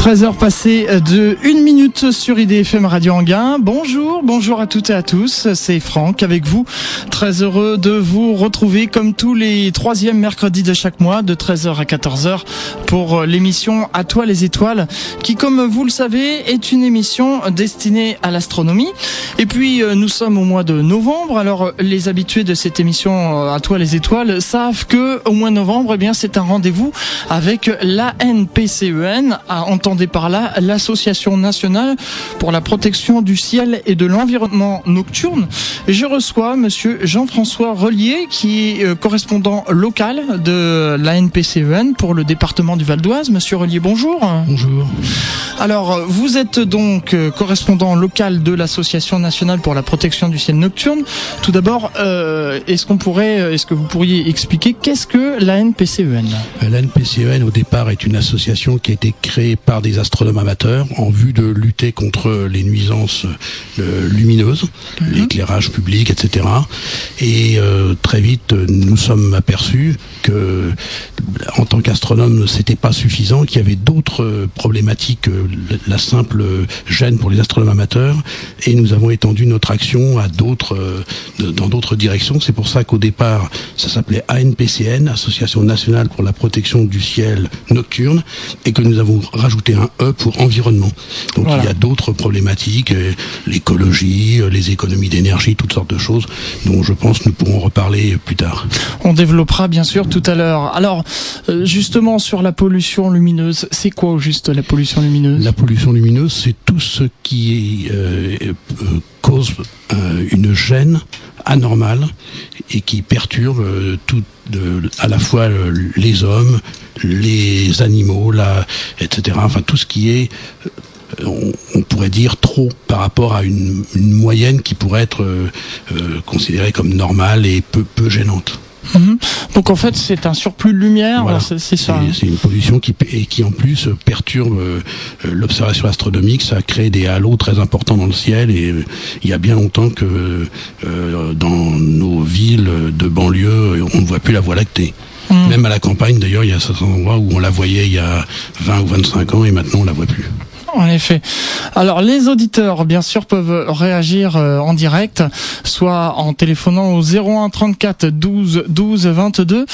13h passées de 1 minute sur IDFM Radio Anguin. Bonjour, bonjour à toutes et à tous. C'est Franck avec vous. Très heureux de vous retrouver comme tous les troisièmes mercredis de chaque mois de 13h à 14h pour l'émission À toi les étoiles qui, comme vous le savez, est une émission destinée à l'astronomie. Et puis, nous sommes au mois de novembre. Alors, les habitués de cette émission À toi les étoiles savent que au mois de novembre, eh bien, c'est un rendez-vous avec l'ANPCEN à entendre entendez par là l'Association nationale pour la protection du ciel et de l'environnement nocturne. Je reçois monsieur Jean-François Relier qui est euh, correspondant local de l'ANPCEN pour le département du Val d'Oise. Monsieur Relier, bonjour. Bonjour. Alors, vous êtes donc euh, correspondant local de l'Association nationale pour la protection du ciel nocturne. Tout d'abord, euh, est-ce qu'on pourrait, est-ce que vous pourriez expliquer qu'est-ce que l'ANPCEN L'ANPCEN, au départ, est une association qui a été créée par des astronomes amateurs en vue de lutter contre les nuisances euh, lumineuses, mhm. l'éclairage public, etc. Et euh, très vite, nous sommes aperçus que, en tant qu'astronome, c'était pas suffisant, qu'il y avait d'autres problématiques que la simple gêne pour les astronomes amateurs, et nous avons étendu notre action à d'autres, euh, dans d'autres directions. C'est pour ça qu'au départ, ça s'appelait ANPCN, Association nationale pour la protection du ciel nocturne, et que nous avons rajouté un E pour environnement. Donc il y a d'autres problématiques, euh, l'écologie, euh, les économies d'énergie, toutes sortes de choses dont je pense nous pourrons reparler plus tard. On développera bien sûr tout à l'heure. Alors euh, justement sur la pollution lumineuse, c'est quoi au juste la pollution lumineuse? La pollution lumineuse, c'est tout ce qui cause une gêne anormale et qui perturbe tout à la fois les hommes, les animaux, etc. Enfin, tout ce qui est, euh, on, pourrait dire, trop par rapport à une, moyenne qui pourrait être euh, euh, considérée comme normale et peu gênante. Mhm. Donc en fait, c'est un surplus de lumière, c'est ça. Hein. C'est une pollution qui, et qui en plus perturbe l'observation astronomique. Ça crée des halos très importants dans le ciel et il y a bien longtemps que dans nos villes de banlieue, on ne voit plus la Voie lactée. Mm. Même à la campagne, d'ailleurs, il y a certains endroits où on la voyait il y a 20 ou 25 ans et maintenant on la voit plus. En effet. Alors les auditeurs, bien sûr, peuvent réagir euh, en direct, soit en téléphonant au 01 34 12 12 22,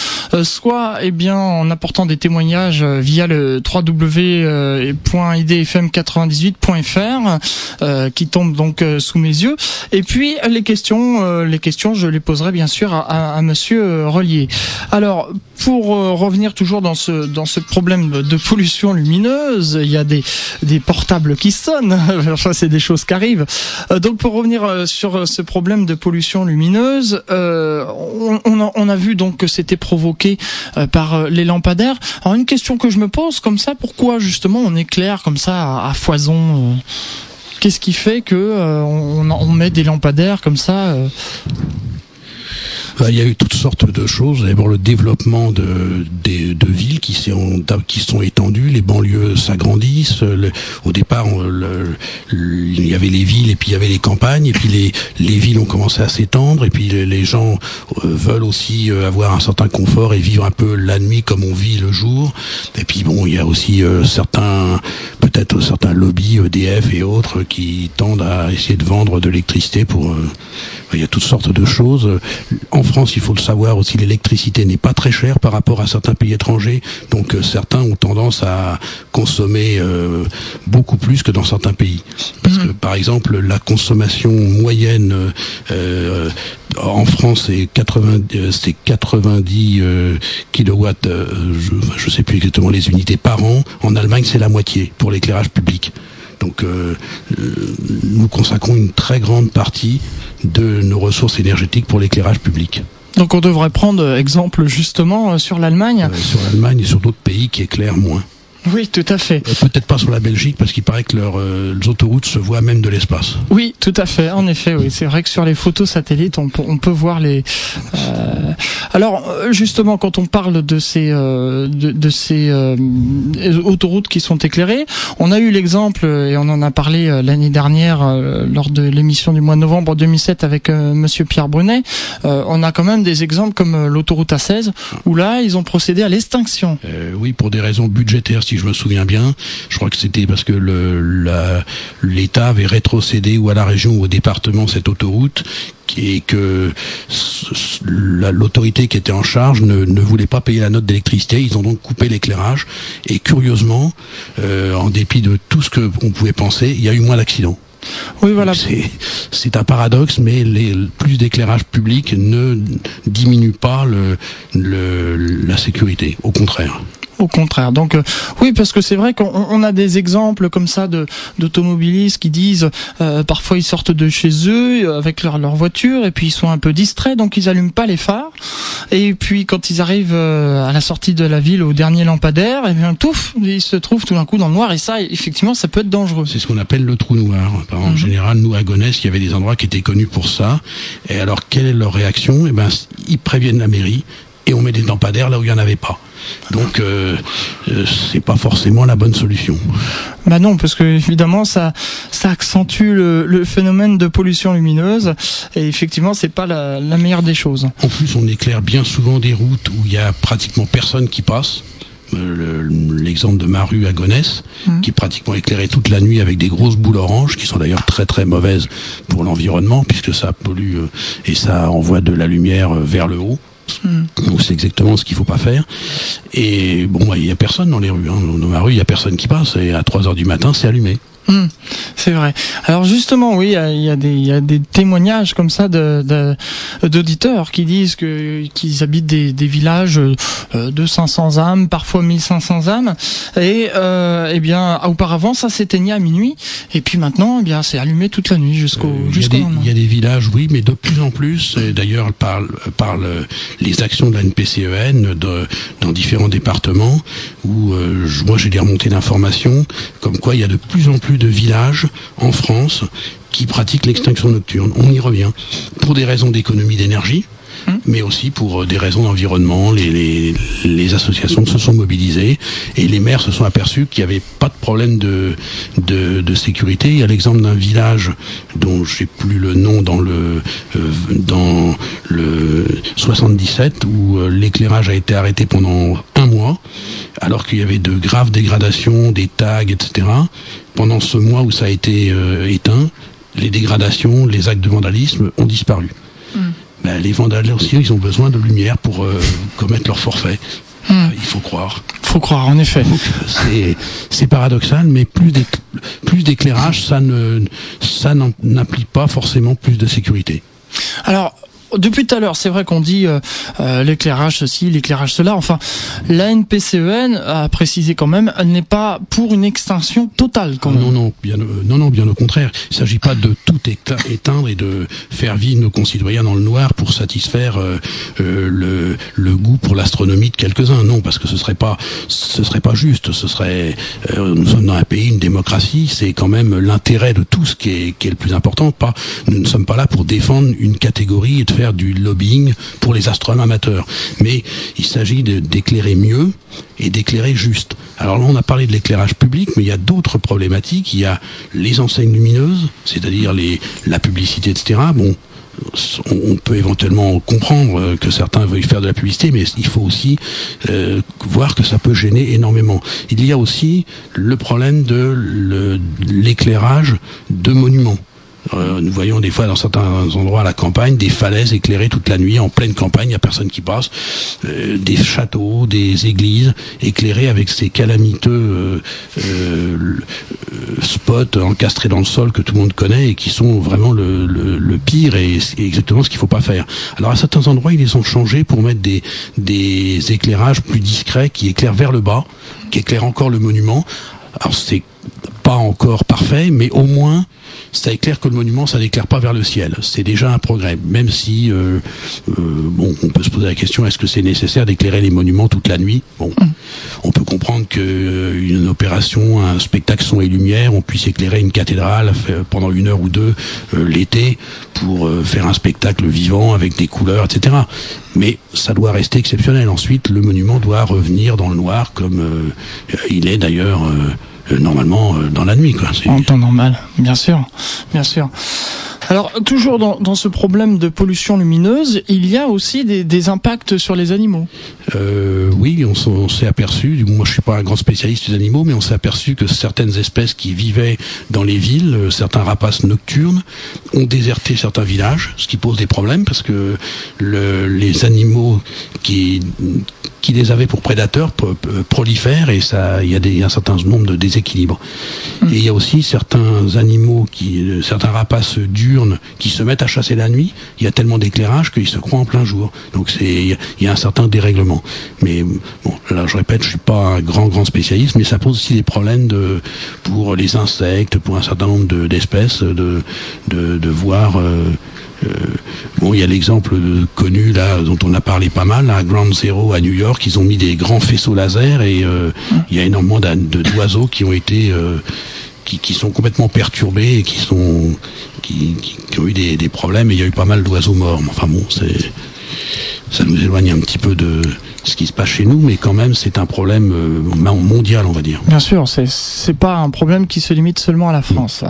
soit eh bien en apportant des témoignages euh, via le www.idfm98.fr euh, qui tombe donc sous mes yeux. Et puis les questions, les questions, je les poserai bien sûr à, à, Monsieur Relier. Alors pour revenir toujours dans ce dans ce problème de pollution lumineuse, il y a des des portable qui sonne. ça, c'est des choses qui arrivent. Euh, donc, pour revenir euh, sur euh, ce problème de pollution lumineuse, on, a, vu donc que c'était provoqué par les lampadaires. Alors, une question que je me pose comme ça, pourquoi justement on éclaire comme ça à, foison Qu'est-ce qui fait que on, met des lampadaires comme ça il y a eu toutes sortes de choses. D'abord le développement de, de, de villes qui, sont, qui sont étendues, les banlieues s'agrandissent. au départ, il y avait les villes et puis il y avait les campagnes, et puis les, les villes ont commencé à s'étendre, et puis les, gens euh, veulent aussi euh, avoir un certain confort et vivre un peu la nuit comme on vit le jour. Et puis bon, il y a aussi euh, certains, peut-être certains lobbies EDF et autres qui tendent à essayer de vendre de l'électricité pour. il y a toutes sortes de choses. France, il faut le savoir aussi, l'électricité n'est pas très chère par rapport à certains pays étrangers. Donc euh, certains ont tendance à consommer euh, beaucoup plus que dans certains pays. Parce que mhm. par exemple, la consommation moyenne euh, en France c'est 90, c'est 90 kilowatts, je ne sais plus exactement les unités par an. En Allemagne, c'est la moitié pour l'éclairage public. Donc consacrons une très grande partie de nos ressources énergétiques pour l'éclairage public. Donc on devrait prendre exemple justement euh, sur l'Allemagne. Euh, sur l'Allemagne et sur d'autres pays qui éclairent moins. Oui, tout à fait. Euh, peut-être pas sur la Belgique parce qu'il paraît que leurs euh, autoroutes se voient même de l'espace. Oui, tout à fait. En effet, oui, c'est vrai que sur les photos satellites, on, on peut voir les. Euh... Alors, justement, quand on parle de ces de, de, ces autoroutes qui sont éclairées, on a eu l'exemple et on en a parlé l'année dernière lors de l'émission du mois de novembre 2007 avec Monsieur Pierre Brunet. on a quand même des exemples comme l'autoroute A16 où là, ils ont procédé à l'extinction. oui, pour des raisons budgétaires. Si si je me souviens bien. Je crois que c'était parce que l'État avait rétrocédé ou à la région ou au département cette autoroute et que l'autorité qui était en charge ne, voulait pas payer la note d'électricité. Ils ont donc coupé l'éclairage. Et curieusement, euh, en dépit de tout ce qu'on pouvait penser, il y a eu moins d'accidents. Oui, voilà. C'est un paradoxe, mais les, plus d'éclairage public ne diminue pas le, la sécurité. Au contraire. Au contraire. Donc euh, oui, parce que c'est vrai qu'on a des exemples comme ça de d'automobilistes qui disent euh, parfois ils sortent de chez eux euh, avec leur, leur voiture et puis ils sont un peu distraits, donc ils allument pas les phares. Et puis quand ils arrivent à la sortie de la ville au dernier lampadaire, et eh bien touf, ils se trouvent tout d'un coup dans le noir et ça effectivement ça peut être dangereux. C'est ce qu'on appelle le trou noir. En mhm. général, nous à Gonesse, il y avait des endroits qui étaient connus pour ça. Et alors quelle est leur réaction? Eh ben ils préviennent la mairie et on met des lampadaires là où il y en avait pas. Donc euh, euh, c'est pas forcément la bonne solution. Bah non, parce que évidemment ça ça accentue le, phénomène de pollution lumineuse et effectivement c'est pas la, meilleure des choses. En plus, on éclaire bien souvent des routes où il y a pratiquement personne qui passe. Euh, l'exemple de ma rue à Gonesse, mmh. qui est pratiquement éclairée toute la nuit avec des grosses boules oranges, qui sont d'ailleurs très très mauvaises pour l'environnement, puisque ça pollue et ça envoie de la lumière vers le haut. Donc c'est exactement ce qu'il faut pas faire. Et bon, il y a personne dans les rues. Hein. Dans ma rue, il y a personne qui passe. Et à 3 heures du matin, c'est allumé. Hmm, c'est vrai. Alors justement, oui, il y, a, des, y a des témoignages comme ça de, d'auditeurs qui disent que qu'ils habitent des, des villages euh, de 500 âmes, parfois 1500 âmes, et euh, eh bien auparavant ça s'éteignait à minuit, et puis maintenant, eh bien c'est allumé toute la nuit jusqu'au euh, jusqu'au Il y a des villages, oui, mais de plus en plus, d'ailleurs par par les actions de la NPCEN de, dans différents départements, où euh, moi j'ai des remontées d'informations, comme quoi il y a de plus en plus de villages en France qui pratiquent l'extinction nocturne. On y revient. Pour des raisons d'économie d'énergie, hum. mais aussi pour euh, des raisons d'environnement. Les, les, associations se sont mobilisées et les maires se sont aperçus qu'il n'y avait pas de problème de, de, sécurité. Il y a l'exemple d'un village dont je n'ai plus le nom dans le, euh, dans le 77 où euh, l'éclairage a été arrêté pendant un mois alors qu'il y avait de graves dégradations, des tags, etc pendant ce mois où ça a été euh, éteint, les dégradations, les actes de vandalisme ont disparu. Hmm. Ben, les vandales aussi, ils ont besoin de lumière pour euh, commettre leur forfait. Hmm. Euh, il faut croire. Il faut croire, en effet. C'est paradoxal, mais plus d'éclairage, ça n'implique pas forcément plus de sécurité. Alors, depuis tout à l'heure, c'est vrai qu'on dit euh, euh, l'éclairage ceci, l'éclairage cela. Enfin, la NPCEN e a précisé quand même, elle n'est pas pour une extinction totale. Quand Non, non, bien, euh, non, bien au contraire. Il ne s'agit pas de tout éteindre et de faire vivre nos concitoyens dans le noir pour satisfaire le, le, goût pour l'astronomie de quelques-uns. Non, parce que ce serait pas, ce serait pas juste. Ce serait, nous sommes dans un pays, une démocratie. C'est quand même l'intérêt de tout ce qui est, qui est le plus important. Pas, nous ne sommes pas là pour défendre une catégorie et de faire du lobbying pour les astronomes amateurs. Mais il s'agit d'éclairer mieux et d'éclairer juste. Alors là, on a parlé de l'éclairage public, mais il y a d'autres problématiques. Il y a les enseignes lumineuses, c'est-à-dire la publicité, etc. Bon, on peut éventuellement comprendre que certains veuillent faire de la publicité, mais il faut aussi euh, voir que ça peut gêner énormément. Il y a aussi le problème de l'éclairage de monuments. Euh, nous voyons des fois dans certains endroits à la campagne des falaises éclairées toute la nuit en pleine campagne, il n'y a personne qui passe, euh, des châteaux, des églises éclairées avec ces calamiteux euh, spots encastrés dans le sol que tout le monde connaît et qui sont vraiment le, pire et, exactement ce qu'il ne faut pas faire. Alors à certains endroits, ils les ont changés pour mettre des, des éclairages plus discrets qui éclairent vers le bas, qui éclairent encore le monument. Alors c'est pas encore parfait, mais au moins ça éclaire que le monument, ça n'éclaire pas vers le ciel. C'est déjà un progrès, même si euh, euh, bon, on peut se poser la question est-ce que c'est nécessaire d'éclairer les monuments toute la nuit? Bon, on peut comprendre que euh, une opération, un spectacle son et lumière, on puisse éclairer une cathédrale pendant une heure ou deux l'été pour faire un spectacle vivant avec des couleurs, etc. Mais ça doit rester exceptionnel. Ensuite, le monument doit revenir dans le noir, comme il est d'ailleurs. Euh, normalement euh, dans la nuit. Quoi. En temps normal, bien sûr, bien sûr. Alors toujours dans, dans, ce problème de pollution lumineuse, il y a aussi des, des impacts sur les animaux. Euh, oui, on, s'est aperçu, moi je suis pas un grand spécialiste des animaux, mais on s'est aperçu que certaines espèces qui vivaient dans les villes, certains rapaces nocturnes, ont déserté certains villages, ce qui pose des problèmes parce que le, les animaux qui qui les avaient pour prédateurs prolifèrent et ça, il y a des, un certain nombre de déséquilibres. Hmm. Et il y a aussi certains animaux qui, euh, certains rapaces diurnes qui se mettent à chasser la nuit. Il y a tellement d'éclairage qu'ils se croient en plein jour. Donc c'est, il y a un certain dérèglement. Mais bon, là je répète, je suis pas un grand grand spécialiste, mais ça pose aussi des problèmes de pour les insectes, pour un certain nombre d'espèces, de, de, de voir. Euh, euh, bon, il y a l'exemple connu là dont on a parlé pas mal, à Ground Zero à New York, ils ont mis des grands faisceaux laser et euh, il y a énormément d'oiseaux qui ont été euh, qui, qui, sont complètement perturbés et qui sont qui, qui, ont eu des, des, problèmes et il y a eu pas mal d'oiseaux morts. Enfin bon, c'est ça nous éloigne un petit peu de ce qui se passe chez nous, mais quand même c'est un problème euh, mondial, on va dire. Bien sûr, c'est c'est pas un problème qui se limite seulement à la France.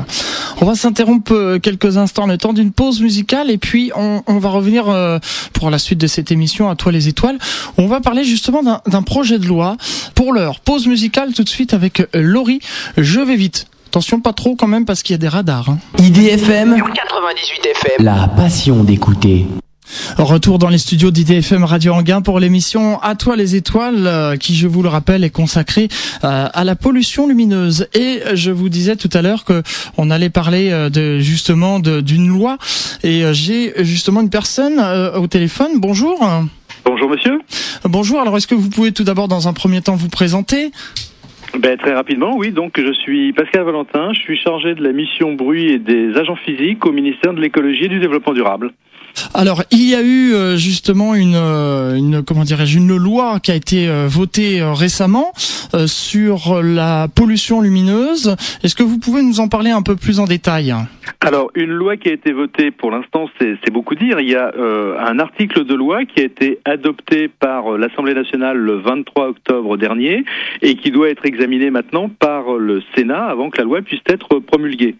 On va s'interrompre euh, quelques instants, le temps d'une pause musicale, et puis on, on va revenir euh, pour la suite de cette émission à toi les étoiles. On va parler justement d'un projet de loi. Pour l'heure, pause musicale tout de suite avec Laurie. Je vais vite. Attention, pas trop quand même parce qu'il y a des radars. Hein. IDFM 98 FM. La passion d'écouter. Retour dans les studios d'IDFM Radio Anguin pour l'émission À toi les étoiles, euh, qui je vous le rappelle est consacrée euh, à la pollution lumineuse. Et je vous disais tout à l'heure que on allait parler euh, de justement d'une loi. Et j'ai justement une personne au téléphone. Bonjour. Bonjour monsieur. Bonjour. Alors est-ce que vous pouvez tout d'abord dans un premier temps vous présenter? Ben, très rapidement, oui. Donc, je suis Pascal Valentin. Je suis chargé de la mission bruit et des agents physiques au ministère de l'écologie et du développement durable. Alors, il y a eu euh, justement une, euh, une comment dirais-je, une loi qui a été euh, votée récemment sur la pollution lumineuse. Est-ce que vous pouvez nous en parler un peu plus en détail? Alors, une loi qui a été votée, pour l'instant, c'est beaucoup dire. Il y a un article de loi qui a été adopté par l'Assemblée nationale le 23 octobre dernier et qui doit être examiné maintenant par le Sénat avant que la loi puisse être promulguée.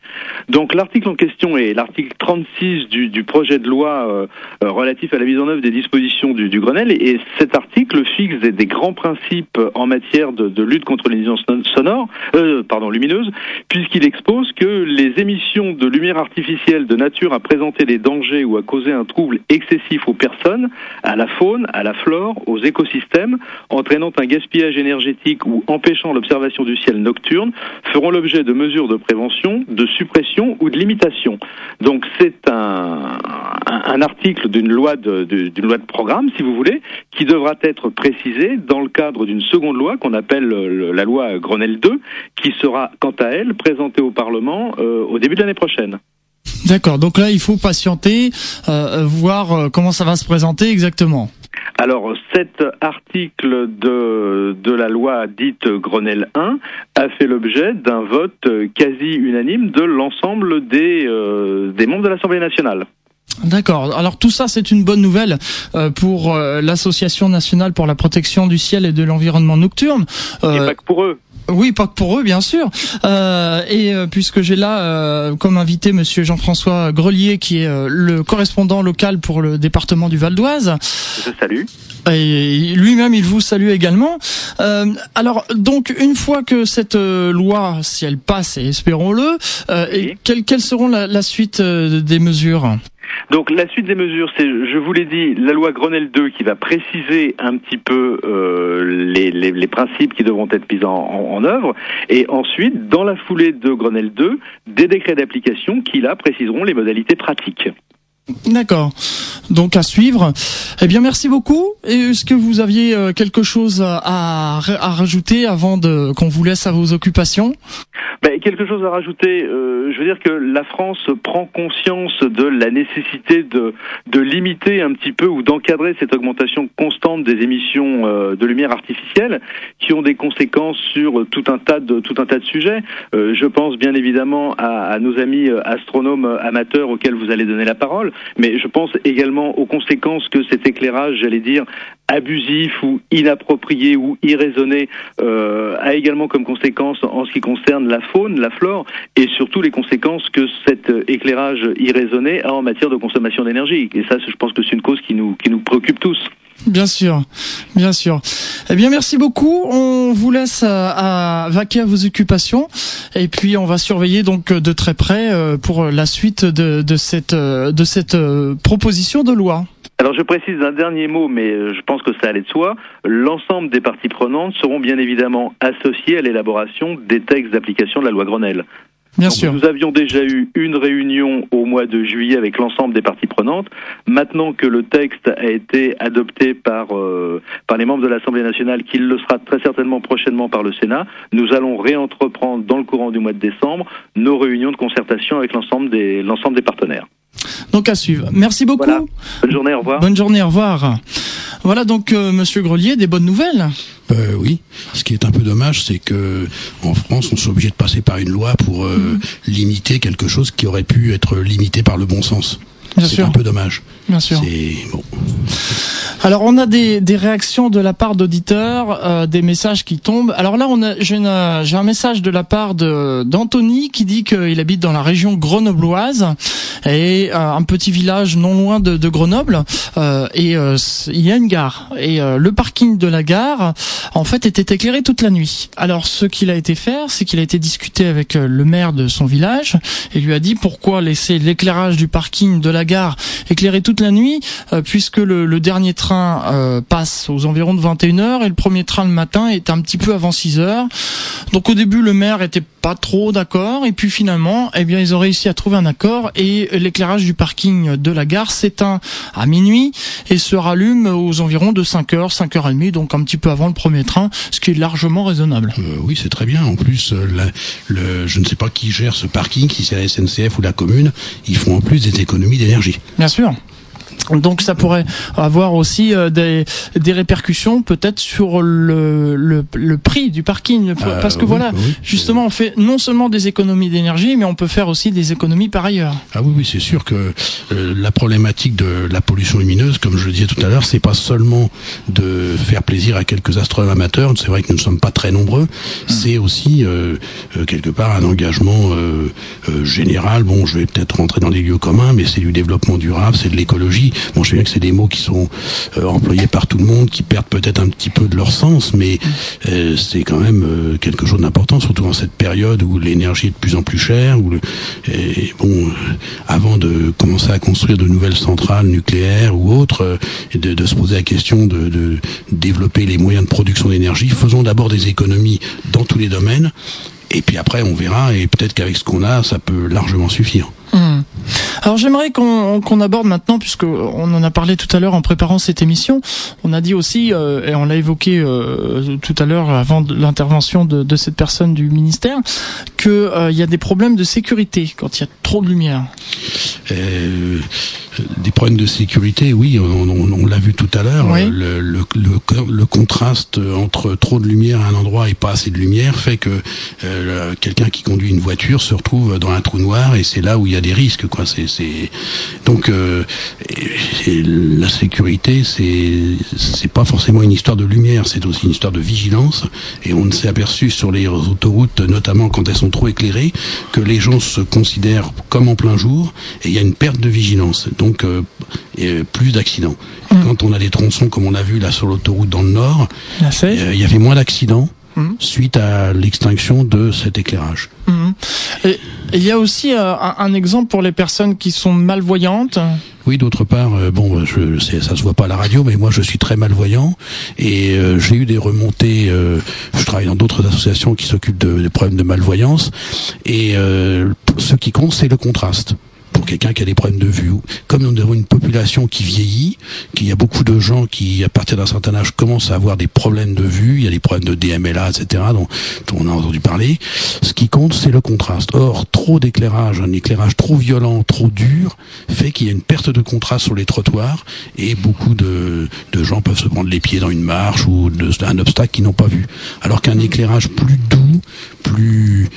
Donc, l'article en question est l'article 36 du, du projet de loi euh, euh, relatif à la mise en œuvre des dispositions du, Grenelle. Et, cet article fixe des, grands principes en matière de, lutte contre les nuisances sonores, euh, pardon, lumineuses, puisqu'il expose que les émissions de lumière artificielle de nature à présenter des dangers ou à causer un trouble excessif aux personnes, à la faune, à la flore, aux écosystèmes, entraînant un gaspillage énergétique ou empêchant l'observation du ciel nocturne, feront l'objet de mesures de prévention, de suppression ou de limitation. Donc c'est un un article d'une loi de, d'une loi de programme, si vous voulez, qui devra être précisé dans le cadre d'une seconde loi qu'on appelle la loi Grenelle 2, qui sera quant à elle présentée au Parlement euh, au début de l'année prochaine. D'accord, donc là il faut patienter, euh, voir euh, comment ça va se présenter exactement. Alors, cet article de, de la loi dite Grenelle 1 a fait l'objet d'un vote quasi unanime de l'ensemble des, des membres de l'Assemblée nationale. D'accord. Alors tout ça, c'est une bonne nouvelle euh, pour euh, l'Association nationale pour la protection du ciel et de l'environnement nocturne. Euh, et pas que pour eux. Oui, pas que pour eux, bien sûr. Euh, et puisque j'ai là comme invité Monsieur Jean-François Grelier, qui est le correspondant local pour le département du Val d'Oise. Je salue. Et lui-même, il vous salue également. alors, donc, une fois que cette loi, si elle passe, et espérons-le, quelles, quelles seront la, la suite des mesures? Donc la suite des mesures, c'est, je vous l'ai dit, la loi Grenelle 2 qui va préciser un petit peu euh, les, les, principes qui devront être mis en, en, œuvre, et ensuite, dans la foulée de Grenelle 2, des décrets d'application qui là préciseront les modalités pratiques. D'accord. Donc à suivre. Eh bien, merci beaucoup. Est-ce que vous aviez euh, quelque chose à, à rajouter avant qu'on vous laisse à vos occupations? Ben, quelque chose à rajouter. Euh, je veux dire que la France prend conscience de la nécessité de, de limiter un petit peu ou d'encadrer cette augmentation constante des émissions euh, de lumière artificielle, qui ont des conséquences sur tout un tas de tout un tas de sujets. je pense bien évidemment à nos amis astronomes amateurs auxquels vous allez donner la parole, mais je pense également aux conséquences que cet éclairage, j'allais dire, abusif ou inapproprié ou irraisonné euh, a également comme conséquence en ce qui concerne la faune, la flore et surtout les conséquences que cet éclairage irraisonné a en matière de consommation d'énergie. Et ça, je pense que c'est une cause qui nous, qui nous préoccupe tous. Bien sûr, bien sûr. Eh bien, merci beaucoup. On vous laisse à, à, vaquer à vos occupations et puis on va surveiller donc de très près euh, pour la suite de, cette de cette euh, proposition de loi. Alors je précise un dernier mot, mais euh, je pense que ça allait de soi. L'ensemble des parties prenantes seront bien évidemment associées à l'élaboration des textes d'application de la loi Grenelle. Bien sûr. Nous avions déjà eu une réunion au mois de juillet avec l'ensemble des parties prenantes. Maintenant que le texte a été adopté par euh, par les membres de l'Assemblée nationale, qu'il le sera très certainement prochainement par le Sénat, nous allons réentreprendre dans le courant du mois de décembre nos réunions de concertation avec l'ensemble des l'ensemble des partenaires. Donc à suivre. Merci beaucoup. Voilà. Bonne journée, au revoir. Bonne journée, au revoir. Voilà donc euh, Monsieur Grelier, des bonnes nouvelles? Euh, oui. Ce qui est un peu dommage, c'est que en France, on s'est obligé de passer par une loi pour euh, Mhm. limiter quelque chose qui aurait pu être limité par le bon sens. Bien C'est un peu dommage. Bien sûr. C'est bon. Alors on a des, des réactions de la part d'auditeurs, euh, des messages qui tombent. Alors là on a j'ai un message de la part de d'Anthony qui dit qu'il habite dans la région grenobloise et euh, un petit village non loin de, de Grenoble euh, et euh, il y a une gare et euh, le parking de la gare en fait était éclairé toute la nuit. Alors ce qu'il a été faire, c'est qu'il a été discuté avec le maire de son village et lui a dit pourquoi laisser l'éclairage du parking de la gare éclairé toute la nuit euh, puisque le, le dernier train euh, passe aux environs de 21h et le premier train le matin est un petit peu avant 6h. Donc au début le maire était pas trop d'accord et puis finalement eh bien ils ont réussi à trouver un accord et l'éclairage du parking de la gare s'éteint à minuit et se rallume aux environs de 5h, 5h30 donc un petit peu avant le premier train ce qui est largement raisonnable. Euh, oui, c'est très bien. En plus, euh, la- le, je ne sais pas qui gère ce parking, si c'est la SNCF ou la commune, ils font en plus des économies d'énergie. Bien sûr. Donc ça pourrait avoir aussi euh, des, des répercussions peut-être sur le, le, le prix du parking Euh, parce que oui, voilà oui. justement on fait non seulement des économies d'énergie mais on peut faire aussi des économies par ailleurs. Ah oui, oui, c'est sûr que euh, la problématique de la pollution lumineuse, comme je le disais tout à l'heure, c'est pas seulement de faire plaisir à quelques astronomes amateurs. C'est vrai que nous ne sommes pas très nombreux. C'est aussi euh, euh, quelque part un engagement euh, euh, général. Bon, je vais peut-être rentrer dans des lieux communs, mais c'est du développement durable, c'est de l'écologie. Bon, je sais bien que c'est des mots qui sont euh, employés par tout le monde, qui perdent peut-être un petit peu de leur sens, mais euh, c'est quand même euh, quelque chose d'important, surtout dans cette période où l'énergie est de plus en plus chère. Où le, bon, avant de commencer à construire de nouvelles centrales nucléaires ou autres, de, de se poser la question de, de développer les moyens de production d'énergie, faisons d'abord des économies dans tous les domaines. Et puis après, on verra, et peut-être qu'avec ce qu'on a, ça peut largement suffire. Hmm. Alors j'aimerais qu'on aborde maintenant, puisque on en a parlé tout à l'heure en préparant cette émission, on a dit aussi, euh, et on l'a évoqué euh, tout à l'heure avant l'intervention de, de cette personne du ministère, que euh, y a des problèmes de sécurité quand il y a trop de lumière. Des problèmes de sécurité, oui, on, on- on l'a vu tout à l'heure. Oui. Le, le, le, le contraste entre trop de lumière à un endroit et pas assez de lumière fait que quelqu'un qui conduit une voiture se retrouve dans un trou noir et c'est là où il y a des risques. Quoi. C'est, c'est... Donc euh, et- et la sécurité, c'est c'est pas forcément une histoire de lumière, c'est aussi une histoire de vigilance. Et on s'est aperçu sur les autoroutes, notamment quand elles sont trop éclairées, que les gens se considèrent comme en plein jour et il y a une perte de vigilance. Donc euh, et, plus d'accidents. Et Mm. Quand on a des tronçons comme on a vu là sur l'autoroute dans le nord, euh, il y avait moins d'accidents Mm. suite à l'extinction de cet éclairage. Et il y a aussi euh, un, exemple pour les personnes qui sont malvoyantes. Oui, d'autre part, euh, bon, je, c'est- ça se voit pas à la radio, mais moi je suis très malvoyant et euh, j'ai eu des remontées. euh, je travaille dans d'autres associations qui s'occupent de, problèmes de malvoyance et euh, ce qui compte, c'est le contraste. Quelqu'un qui a des problèmes de vue, comme nous avons une population qui vieillit, qu'il y a beaucoup de gens qui, à partir d'un certain âge, commencent à avoir des problèmes de vue, il y a des problèmes de DMLA, etc., dont, dont on a entendu parler. Ce qui compte, c'est le contraste. Or, trop d'éclairage, un éclairage trop violent, trop dur, fait qu'il y a une perte de contraste sur les trottoirs et beaucoup de, de gens peuvent se prendre les pieds dans une marche ou de, un obstacle qu'ils n'ont pas vu. Alors qu'un éclairage plus doux, plus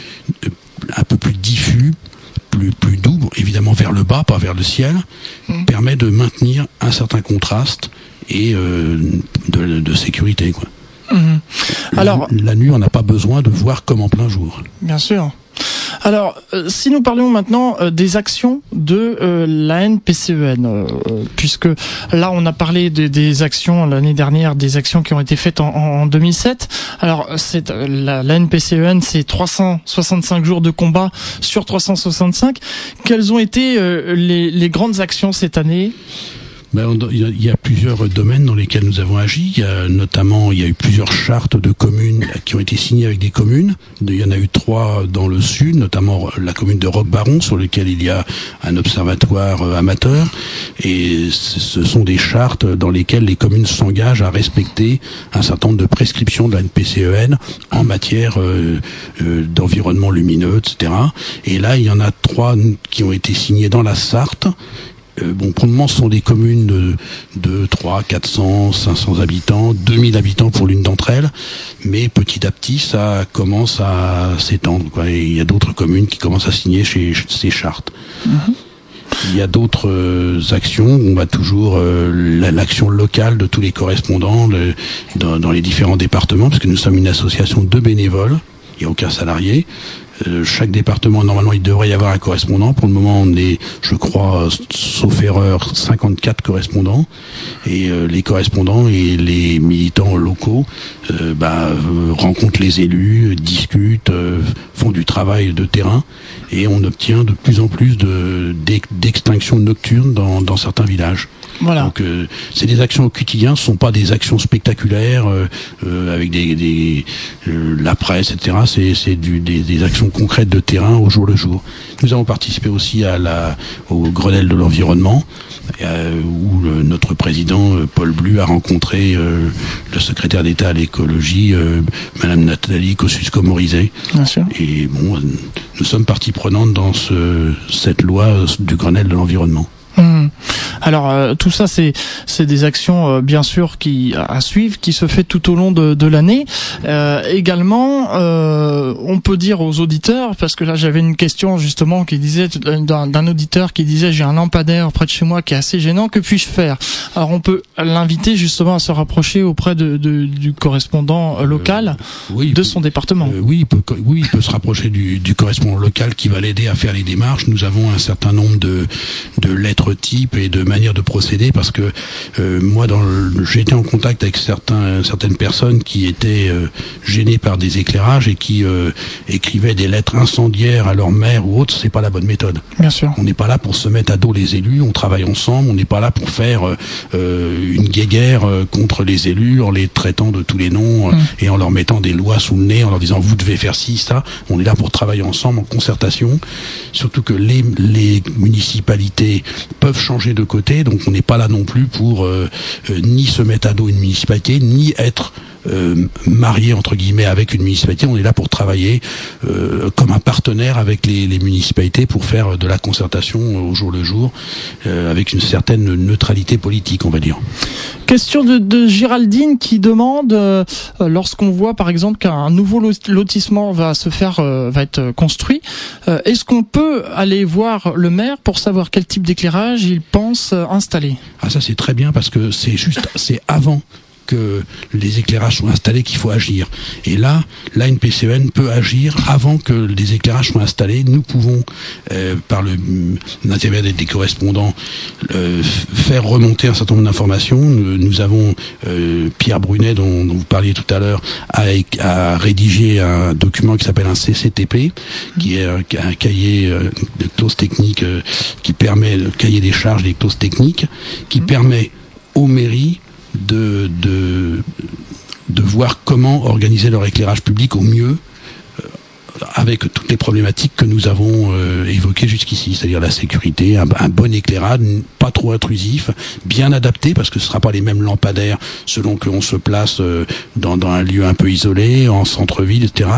un peu plus diffus, plus, plus doux, évidemment vers le bas, pas vers le ciel, Mhm. permet de maintenir un certain contraste et de, de, sécurité. Quoi. Mhm. Alors, la nuit, on n'a pas besoin de voir comme en plein jour. Bien sûr. Alors, euh, si nous parlions maintenant euh, des actions de euh, la NPCEN, puisque là on a parlé des actions l'année dernière, des actions qui ont été faites en, 2007. Alors, c'est la, la, NPCEN, c'est 365 jours de combat sur 365. Quelles ont été les, les grandes actions cette année? Ben, il y a plusieurs domaines dans lesquels nous avons agi. Il y a, notamment, il y a eu plusieurs chartes de communes qui ont été signées avec des communes. Il y en a eu trois dans le sud, notamment la commune de Roc-Baron, sur lequel il y a un observatoire euh, amateur. Et ce sont des chartes dans lesquelles les communes s'engagent à respecter un certain nombre de prescriptions de la NPCEN en matière euh, euh, d'environnement lumineux, etc. Et là, il y en a trois qui ont été signées dans la Sarthe euh, bon, pour le moment, ce sont des communes de, de 3, 400, 500 habitants, 2000 habitants pour l'une d'entre elles, mais petit à petit, ça commence à s'étendre. il y a d'autres communes qui commencent à signer chez, ces chartes. Mhm. Il y a d'autres euh, actions. On va toujours euh, l'action locale de tous les correspondants dans, dans, les différents départements, parce que nous sommes une association de bénévoles. Il n'y a aucun salarié. Euh, chaque département, normalement, il devrait y avoir un correspondant. Pour le moment, on est, je crois, sauf erreur, 54 correspondants. Et euh, les correspondants et les militants locaux euh, bah, rencontrent les élus, discutent, font du travail de terrain. Et on obtient de plus en plus d'extinctions nocturnes dans, dans certains villages. Voilà. Donc euh, c'est des actions au quotidien, ce sont pas des actions spectaculaires euh, euh, avec des, des la presse, etc. C'est c'est des, des, actions concrètes de terrain au jour le jour. Nous avons participé aussi à la au Grenelle de l'environnement où notre président Paul Blu a rencontré le secrétaire d'État à l'écologie, Madame Nathalie Kosciusko-Morizet. Et bon, nous sommes partie prenante dans ce, cette loi du Grenelle de l'environnement. Mmh. Alors euh, tout ça, c'est c'est des actions euh, bien sûr qui à suivre, qui se fait tout au long de, de l'année. Euh, également, euh, on peut dire aux auditeurs, parce que là j'avais une question justement qui disait d'un auditeur qui disait j'ai un lampadaire près de chez moi qui est assez gênant, que puis-je faire? Alors on peut l'inviter justement à se rapprocher auprès de, de du correspondant local de son département. oui, il peut, oui, il peut se rapprocher du, du correspondant local qui va l'aider à faire les démarches. Nous avons un certain nombre de de lettres type et de manière de procéder parce que euh, moi dans j'ai été en contact avec certains certaines personnes qui étaient euh, gênées par des éclairages et qui euh, écrivaient des lettres incendiaires à leur mère ou autre. C'est pas la bonne méthode. Bien sûr. On n'est pas là pour se mettre à dos les élus. On travaille ensemble. On n'est pas là pour faire une guéguerre contre les élus en les traitant de tous les noms mm. et en leur mettant des lois sous le nez en leur disant vous devez faire ci ça. On est là pour travailler ensemble en concertation. Surtout que les, les municipalités peuvent changer de côté, donc on n'est pas là non plus pour euh, euh, ni se mettre à dos une municipalité, ni être euh, marié entre guillemets avec une municipalité. On est là pour travailler comme un partenaire avec les, municipalités pour faire de la concertation au jour le jour, avec une certaine neutralité politique, on va dire. Question de, de Géraldine qui demande, lorsqu'on voit par exemple qu'un nouveau lotissement va se faire, va être construit, est-ce qu'on peut aller voir le maire pour savoir quel type d'éclairage il pense installer Ah ça c'est très bien parce que c'est juste, c'est avant que les éclairages sont installés qu'il faut agir. Et là, là, une PCN peut agir avant que les éclairages soient installés. Nous pouvons, euh, par le l'intermédiaire des correspondants, euh, faire remonter un certain nombre d'informations. Nous, avons euh, Pierre Brunet, dont, vous parliez tout à l'heure, a, a, rédigé un document qui s'appelle un CCTP, qui est un, cahier de clauses techniques qui permet le cahier des charges des clauses techniques, qui mmh. permet aux mairies de, de, de voir comment organiser leur éclairage public au mieux avec toutes les problématiques que nous avons euh, évoquées jusqu'ici, c'est-à-dire la sécurité, un, bon éclairage, pas trop intrusif, bien adapté, parce que ce ne sera pas les mêmes lampadaires selon qu'on se place euh, dans, un lieu un peu isolé, en centre-ville, etc.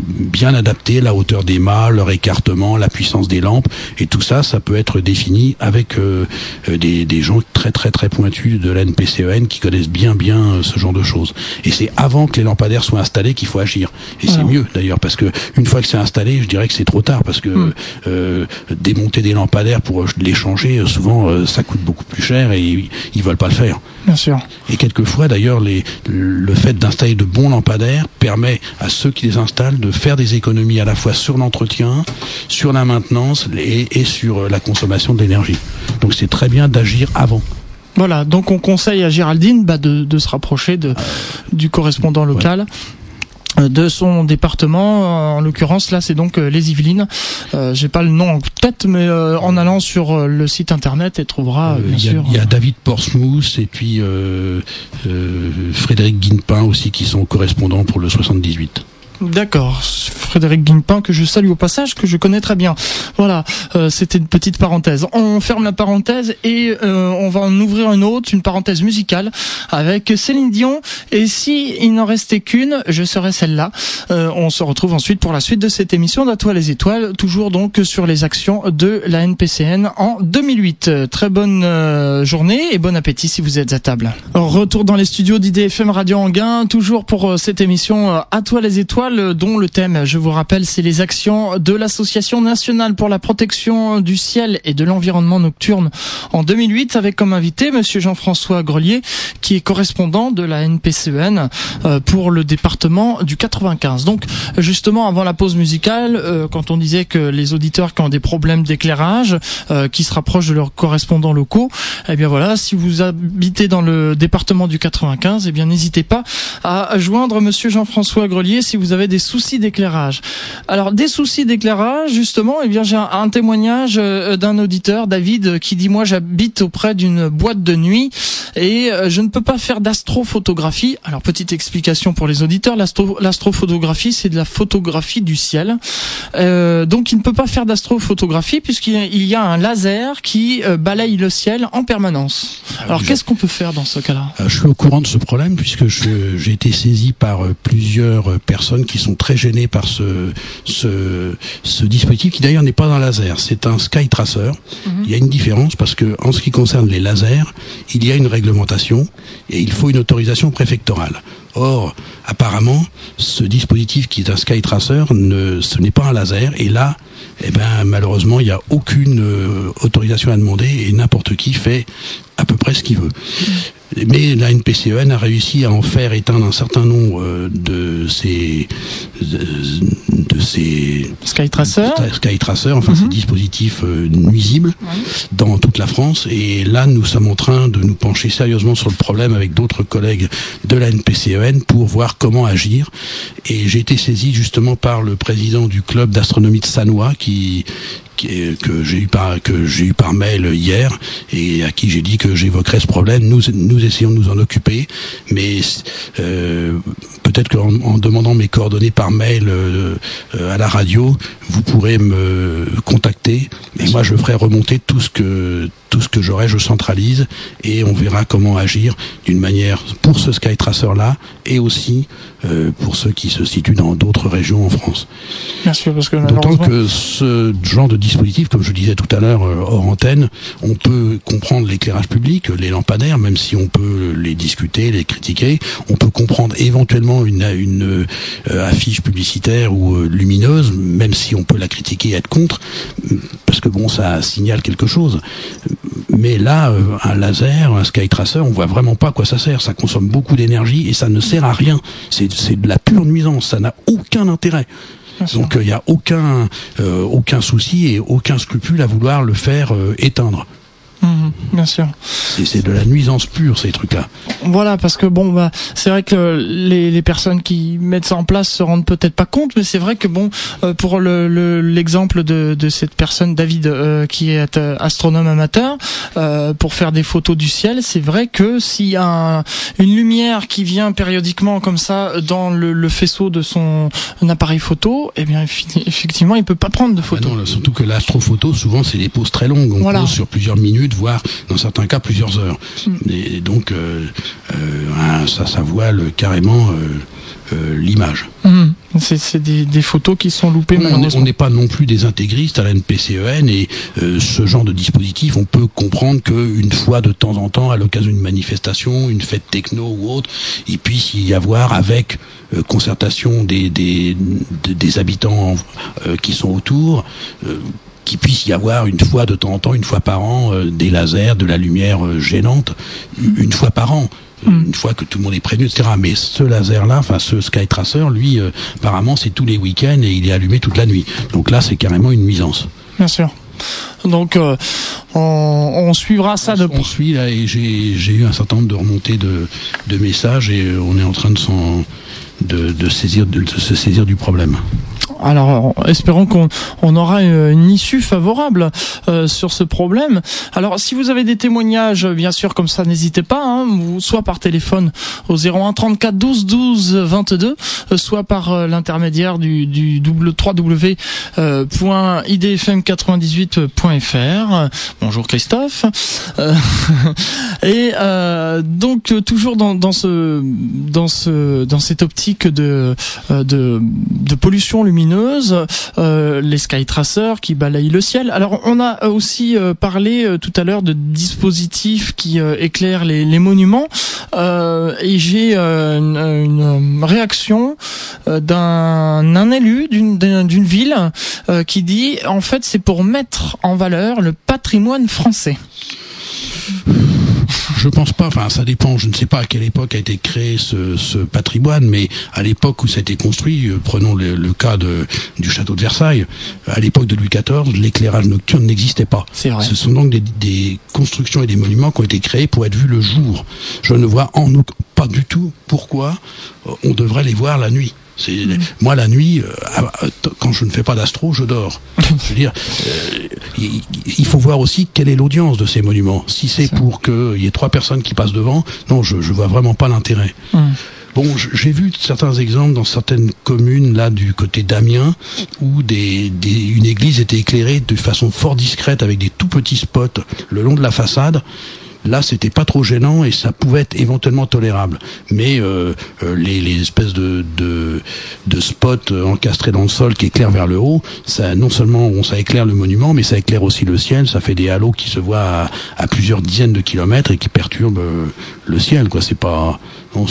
bien adapter la hauteur des mâts, leur écartement, la puissance des lampes, et tout ça, ça peut être défini avec des, des, gens très très très pointus de la NPCEN qui connaissent bien bien ce genre de choses. Et c'est avant que les lampadaires soient installés qu'il faut agir. Et c'est mieux d'ailleurs parce que une fois que c'est installé, je dirais que c'est trop tard parce que hmm. euh, démonter des lampadaires pour les changer, souvent euh, ça coûte beaucoup plus cher et ils, ils veulent pas le faire. Bien sûr. Et quelquefois d'ailleurs, le fait d'installer de bons lampadaires permet à ceux qui les installent de faire des économies à la fois sur l'entretien, sur la maintenance et, sur euh, la consommation d'énergie. Donc c'est très bien d'agir avant. Voilà, donc on conseille à Géraldine bah, de, se rapprocher de, du correspondant local. Euh, de son département. Euh, en l'occurrence, là, c'est donc euh, les Yvelines. Euh, J'ai pas le nom en tête, mais en allant sur le site internet, elle trouvera bien sûr. Il y a David Portsmouth et puis Frédéric Guinpin aussi qui sont correspondants pour le 78. D'accord, Frédéric Guimpin que je salue au passage, que je connais très bien. Voilà, euh, c'était une petite parenthèse. On ferme la parenthèse et euh, on va en ouvrir une autre, une parenthèse musicale avec Céline Dion. Et si il n'en restait qu'une, je serais celle-là. Euh, on se retrouve ensuite pour la suite de cette émission d'Atoile les étoiles, toujours donc sur les actions de la NPCN en 2008. Très bonne journée et bon appétit si vous êtes à table. Retour dans les studios d'IDFM Radio Anguin, toujours pour cette émission À toi les étoiles dont le thème, je vous rappelle, c'est les actions de l'Association nationale pour la protection du ciel et de l'environnement nocturne en 2008 avec comme invité monsieur Jean-François Grelier qui est correspondant de la NPCEN e euh, pour le département du 95. Donc justement avant la pause musicale, euh, quand on disait que les auditeurs qui ont des problèmes d'éclairage, euh, qui se rapprochent de leurs correspondants locaux, eh bien voilà, si vous habitez dans le département du 95, eh bien n'hésitez pas à joindre monsieur Jean-François Grelier si vous des soucis d'éclairage. Alors des soucis d'éclairage, justement, eh bien j'ai un, témoignage euh, d'un auditeur, David, qui dit moi j'habite auprès d'une boîte de nuit et euh, je ne peux pas faire d'astrophotographie. Alors petite explication pour les auditeurs, l'astrophotographie c'est de la photographie du ciel. Euh, donc il ne peut pas faire d'astrophotographie puisqu'il y a un laser qui balaye le ciel en permanence. Ah Alors qu'est-ce qu'on peut faire dans ce cas-là? Je suis au courant de ce problème puisque j'ai été saisi par plusieurs personnes qui sont très gênés par ce, ce, ce dispositif qui d'ailleurs n'est pas un laser, c'est un sky tracer. Mhm. Il y a une différence parce que en ce qui concerne les lasers, il y a une réglementation et il faut une autorisation préfectorale. Or, apparemment, ce dispositif qui est un sky tracer, ne, ce n'est pas un laser. Et là, eh ben, malheureusement, il n'y a aucune euh, autorisation à demander et n'importe qui fait à peu près ce qu'il veut. Mhm. Mais la NPCEN a réussi à en faire éteindre un certain nombre euh, de ces de, ces Skytracer, Skytracer, enfin ces mhm. dispositifs euh, nuisibles dans toute la France. Et là, nous sommes en train de nous pencher sérieusement sur le problème avec d'autres collègues de la NPCEN pour voir comment agir. Et j'ai été saisi justement par le président du club d'astronomie de Sanois qui que j'ai eu par que j'ai eu par mail hier et à qui j'ai dit que j'évoquerais ce problème. Nous nous essayons de nous en occuper, mais euh, peut-être qu'en en demandant mes coordonnées par mail euh, euh, à la radio, vous pourrez me contacter et moi je ferai remonter tout ce que tout ce que j'aurai, je centralise et on verra comment agir d'une manière pour ce Skytracer là et aussi euh, pour ceux qui se situent dans d'autres régions en France. Bien sûr, parce que d'autant que ce genre de dispositif, comme je disais tout à l'heure euh, hors antenne, on peut comprendre l'éclairage public, les lampadaires, même si on peut les discuter, les critiquer, on peut comprendre éventuellement une, une euh, affiche publicitaire ou lumineuse, même si on peut la critiquer et être contre, parce que bon, ça signale quelque chose mais là, un laser, un skytracer, on voit vraiment pas à quoi ça sert. Ça consomme beaucoup d'énergie et ça ne sert à rien. C'est de la pure nuisance. Ça n'a aucun intérêt. Donc il n'y a aucun, euh, aucun souci et aucun scrupule à vouloir le faire euh, éteindre. Mhm, bien sûr. C'est de la nuisance pure ces trucs-là. Voilà, parce que bon, bah, c'est vrai que les, les, personnes qui mettent ça en place se rendent peut-être pas compte, mais c'est vrai que bon, euh, pour l'exemple le, de, de, cette personne, David, euh, qui est euh, astronome amateur, pour faire des photos du ciel, c'est vrai que s'il y a une lumière qui vient périodiquement comme ça dans le, le faisceau de son appareil photo, eh bien effectivement, il peut pas prendre de ah photos. non, surtout que l'astrophoto, souvent, c'est des poses très longues, on pose sur plusieurs minutes voire dans certains cas plusieurs heures. Mm. Et donc euh, euh, ça, ça voile carrément l'image. Mmh. C'est des, photos qui sont loupées. on n'est pas non plus des intégristes à la NPCEN et ce genre de dispositif, on peut comprendre qu'une fois de temps en temps, à l'occasion d'une manifestation, une fête techno ou autre, il puisse y avoir avec concertation des, des, des habitants qui sont autour, qu'il puisse y avoir une fois de temps en temps, une fois par an, euh, des lasers, de la lumière euh, gênante, une fois par an. Euh, mm. Une fois que tout le monde est prévenu, etc. Mais ce laser-là, enfin ce Skytracer, lui, apparemment, c'est tous les week-ends et il est allumé toute la nuit. Donc là, c'est carrément une nuisance. Bien sûr. Donc on, suivra ça de On suit là et j'ai eu un certain nombre de remontées de, de messages et on est en train de, de, de, saisir, de se saisir du problème alors espérons qu'on on aura une issue favorable euh, sur ce problème. Alors si vous avez des témoignages, bien sûr, comme ça, n'hésitez pas, hein, soit par téléphone au 01 34 12 12 22, soit par euh, l'intermédiaire du, du www.idfm98.fr. Bonjour Christophe. Euh, et donc toujours dans, dans ce dans ce dans cette optique de de, de pollution lumineuse euh, les Skytracers qui balayent le ciel. Alors on a aussi euh, parlé euh, tout à l'heure de dispositifs qui éclairent les, monuments et j'ai une, réaction d'un un élu d'une ville qui dit en fait c'est pour mettre en valeur le patrimoine français. Je pense pas. Enfin, ça dépend. Je ne sais pas à quelle époque a été créé ce, ce patrimoine, mais à l'époque où ça a été construit, euh, prenons le, le cas de, du château de Versailles. À l'époque de Louis XIV, l'éclairage nocturne n'existait pas. Vrai. Ce sont donc des, des, constructions et des monuments qui ont été créés pour être vus le jour. Je ne vois en pas du tout pourquoi euh, on devrait les voir la nuit. C'est moi la nuit, euh, quand je ne fais pas d'astro, je dors. je veux dire, euh, il, faut voir aussi quelle est l'audience de ces monuments. Si c'est pour qu'il y ait trois personnes qui passent devant, non, je, je vois vraiment pas l'intérêt. Bon, j'ai vu certains exemples dans certaines communes là du côté d'Amiens où des, des, une église était éclairée de façon fort discrète avec des tout petits spots le long de la façade Là, c'était pas trop gênant et ça pouvait être éventuellement tolérable. Mais euh, euh, les, espèces de, spots encastrés dans le sol qui éclairent vers le haut, ça non seulement ça éclaire le monument, mais ça éclaire aussi le ciel. Ça fait des halos qui se voient à, plusieurs dizaines de kilomètres et qui perturbent euh, le ciel. Quoi, c'est pas non,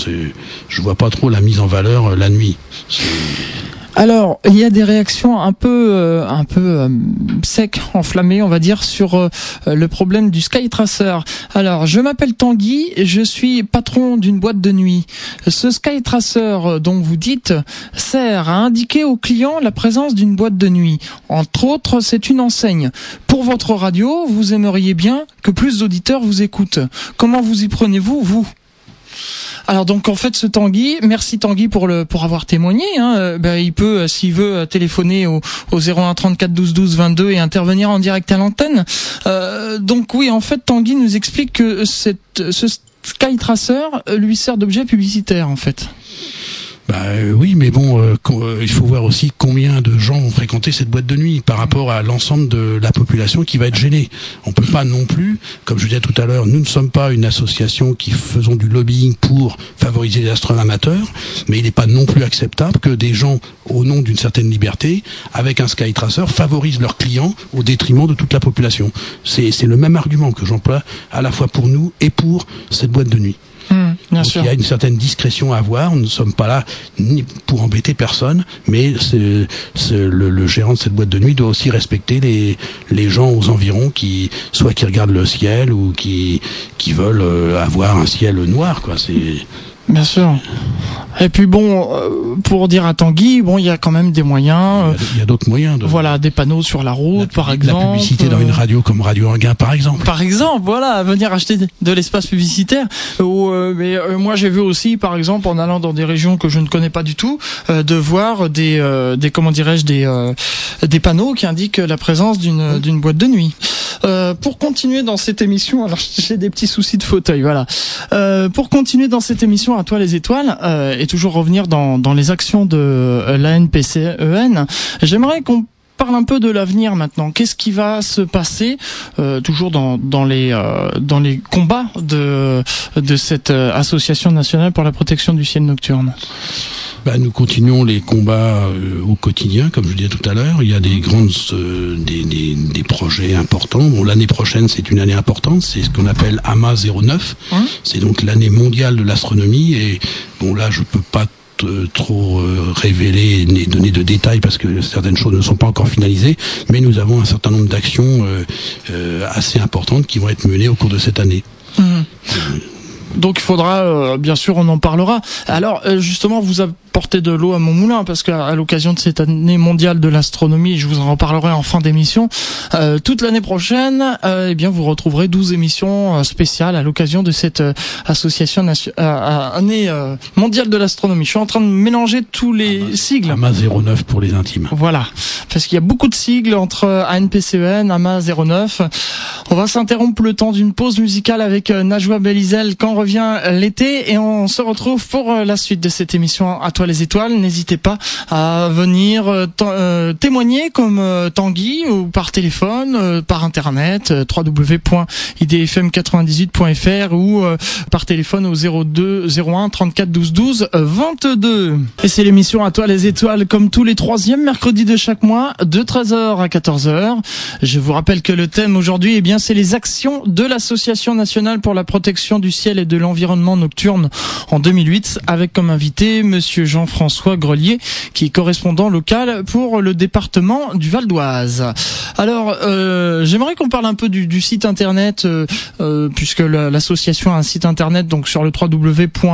je vois pas trop la mise en valeur la nuit. Alors, il y a des réactions un peu, euh, un peu euh, enflammées, on va dire, sur euh, le problème du Skytracer. Alors, je m'appelle Tanguy, je suis patron d'une boîte de nuit. Ce Skytracer dont vous dites sert à indiquer aux clients la présence d'une boîte de nuit. Entre autres, c'est une enseigne. Pour votre radio, vous aimeriez bien que plus d'auditeurs vous écoutent. Comment vous y prenez-vous, vous? Alors donc en fait ce Tanguy, merci Tanguy pour le pour avoir témoigné. Hein, ben, il peut euh, s'il veut euh, téléphoner au, au 01 34 12 12 22 et intervenir en direct à l'antenne. donc oui en fait Tanguy nous explique que cette, ce Skytracer lui sert d'objet publicitaire en fait. Bah euh, oui, mais bon, euh, euh, il faut voir aussi combien de gens ont fréquenté cette boîte de nuit par rapport à l'ensemble de la population qui va être gênée. On peut pas non plus, comme je disais tout à l'heure, nous ne sommes pas une association qui faisons du lobbying pour favoriser les astronautes amateurs, mais il n'est pas non plus acceptable que des gens, au nom d'une certaine liberté, avec un Skytracer, favorisent leurs clients au détriment de toute la population. C'est le même argument que j'emploie à la fois pour nous et pour cette boîte de nuit. Mmh, Donc il y a une certaine discrétion à avoir. Nous ne sommes pas là ni pour embêter personne, mais le, le, gérant de cette boîte de nuit doit aussi respecter les, les gens aux environs qui soit qui regardent le ciel ou qui qui veulent euh, avoir un ciel noir. Quoi. C'est Bien sûr. Et puis bon, euh, pour dire à Tanguy, bon, il y a quand même des moyens. Il y a, d'autres moyens. De... Voilà, des panneaux sur la route, par exemple. La publicité dans une radio comme Radio Anguin, par exemple. Par exemple, voilà, venir acheter de l'espace publicitaire. Euh, mais euh, moi, j'ai vu aussi, par exemple, en allant dans des régions que je ne connais pas du tout, de voir des, des comment dirais-je, des, des panneaux qui indiquent la présence d'une d'une boîte de nuit. pour continuer dans cette émission, alors j'ai des petits soucis de fauteuil, voilà. pour continuer dans cette émission à toi les étoiles euh, et toujours revenir dans, dans les actions de euh, la NPCEN. J'aimerais qu'on parle un peu de l'avenir maintenant. Qu'est-ce qui va se passer euh, toujours dans, dans les euh, dans les combats de de cette euh, association nationale pour la protection du ciel nocturne? Bah, Nous continuons les combats au quotidien, comme je disais tout à l'heure. Il y a des grandes, des, des, des, projets importants. Bon, l'année prochaine, c'est une année importante. C'est ce qu'on appelle AMA 09. Hein c'est donc l'année mondiale de l'astronomie. Et bon, là, je peux pas trop révéler et donner de détails parce que certaines choses ne sont pas encore finalisées, mais nous avons un certain nombre d'actions assez importantes qui vont être menées au cours de cette année. Mmh. Donc il faudra, bien sûr, on en parlera. Alors justement, vous avez porter de l'eau à mon moulin parce qu'à l'occasion de cette année mondiale de l'astronomie, je vous en reparlerai en fin d'émission, euh, toute l'année prochaine, euh, eh bien vous retrouverez 12 émissions euh, spéciales à l'occasion de cette euh, association année mondiale de l'astronomie. Je suis en train de mélanger tous les AMA, sigles. AMA 09 pour les intimes. Voilà, parce qu'il y a beaucoup de sigles entre ANPCEN, AMA 09. On va s'interrompre le temps d'une pause musicale avec Najwa Belizel quand revient l'été et on se retrouve pour la suite de cette émission à toi les étoiles, n'hésitez pas à venir euh, euh, témoigner comme euh, Tanguy ou par téléphone, par internet, www.idfm98.fr ou par téléphone au 02 01 34 12 12 22. Et c'est l'émission à toi les étoiles comme tous les troisièmes mercredis de chaque mois de 13h à 14h. Je vous rappelle que le thème aujourd'hui, eh bien, c'est les actions de l'Association nationale pour la protection du ciel et de l'environnement nocturne en 2008 avec comme invité monsieur Jean Jean-François Grelier, qui est correspondant local pour le département du Val d'Oise. Alors, euh, j'aimerais qu'on parle un peu du, site internet, euh, euh, puisque l'association a un site internet donc sur le www.anpcen.fr,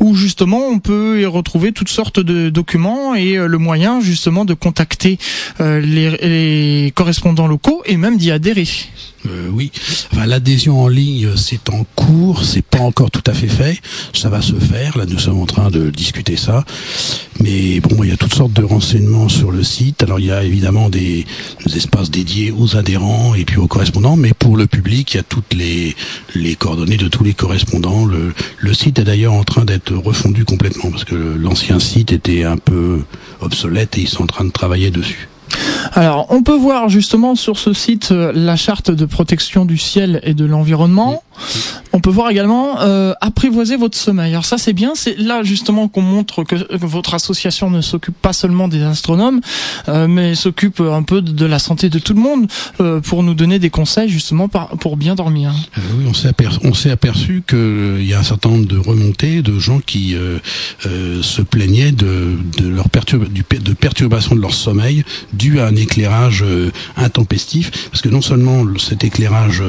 où justement on peut y retrouver toutes sortes de documents et le moyen justement de contacter les correspondants locaux et même d'y adhérer. Oui, l'adhésion en ligne, c'est en cours, c'est pas encore tout à fait fait. Ça va se faire. Là, nous sommes en train de discuter ça. Mais bon, il y a toutes sortes de renseignements sur le site. Alors, il y a évidemment des, espaces dédiés aux adhérents et puis aux correspondants, mais pour le public, il y a toutes les, les coordonnées de tous les correspondants. Le, le site est d'ailleurs en train d'être refondu complètement parce que l'ancien site était un peu obsolète et ils sont en train de travailler dessus. Alors, on peut voir justement sur ce site euh, la charte de protection du ciel et de l'environnement. On peut voir également euh, apprivoiser votre sommeil. Alors ça c'est bien, c'est là justement qu'on montre que, votre association ne s'occupe pas seulement des astronomes, euh, mais s'occupe un peu de, la santé de tout le monde euh, pour nous donner des conseils justement pour bien dormir. Euh, oui, on s'est aperçu, on y a un certain nombre de remontées de gens qui se plaignaient de, de leur de perturbation de leur sommeil dû à un éclairage intempestif, parce que non seulement cet éclairage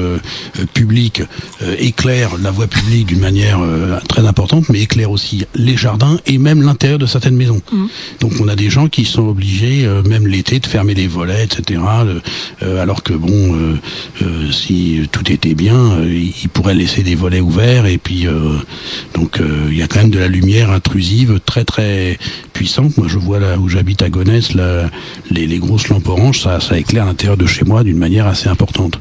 public euh, éclaire la voie publique d'une manière euh, très importante, mais éclaire aussi les jardins et même l'intérieur de certaines maisons. Mmh. Donc on a des gens qui sont obligés, euh, même l'été, de fermer les volets, etc. alors que bon, si tout était bien, ils pourraient laisser des volets ouverts et puis donc il y a quand même de la lumière intrusive très très puissante. Moi je vois là où j'habite à Gonesse, les, les, grosses lampes oranges, ça, ça éclaire l'intérieur de chez moi d'une manière assez importante.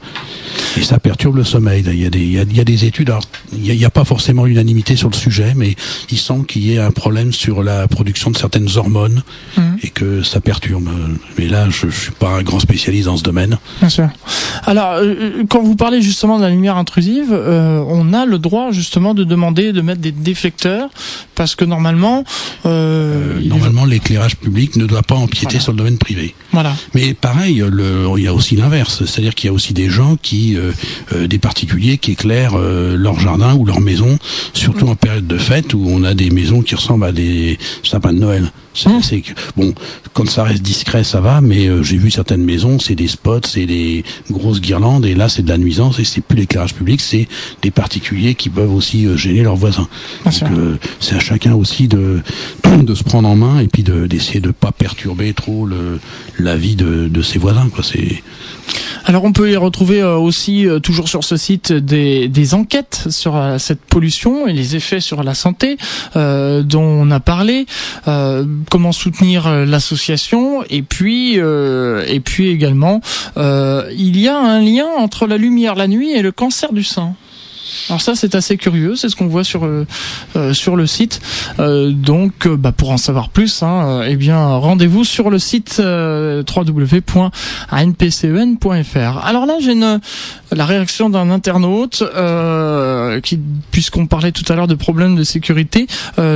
Et ça perturbe le sommeil. Il y a des, il y a, des études. Alors, il n'y a, pas forcément unanimité sur le sujet, mais il semble qu'il y ait un problème sur la production de certaines hormones mmh. et que ça perturbe. Mais là, je, je suis pas un grand spécialiste dans ce domaine. Bien sûr. Alors, euh, quand vous parlez justement de la lumière intrusive, euh, on a le droit justement de demander de mettre des déflecteurs parce que normalement, euh, normalement, l'éclairage public ne doit pas empiéter sur le domaine privé. Voilà. Mais pareil, il y a aussi l'inverse, c'est-à-dire qu'il y a aussi des gens qui, des particuliers qui éclairent leur jardin ou leur maison, surtout en période de fête où on a des maisons qui ressemblent à des sapins de Noël. C'est que bon, quand ça reste discret, ça va, mais euh, j'ai vu certaines maisons, c'est des spots, c'est des grosses guirlandes, et là c'est de la nuisance, et c'est plus l'éclairage public, c'est des particuliers qui peuvent aussi euh, gêner leurs voisins. Donc euh, c'est à chacun aussi de de se prendre en main et puis d'essayer de, de pas perturber trop le la vie de, de ses voisins. Quoi, c'est alors on peut y retrouver aussi toujours sur ce site des, des enquêtes sur cette pollution et les effets sur la santé euh, dont on a parlé. Euh, comment soutenir euh, l'association et puis euh, et puis également euh, il y a un lien entre la lumière la nuit et le cancer du sein. Alors ça c'est assez curieux, c'est ce qu'on voit sur sur le site. donc bah, pour en savoir plus, hein, eh bien rendez-vous sur le site www.anpcen.fr. Alors là j'ai une la réaction d'un internaute qui puisqu'on parlait tout à l'heure de problèmes de sécurité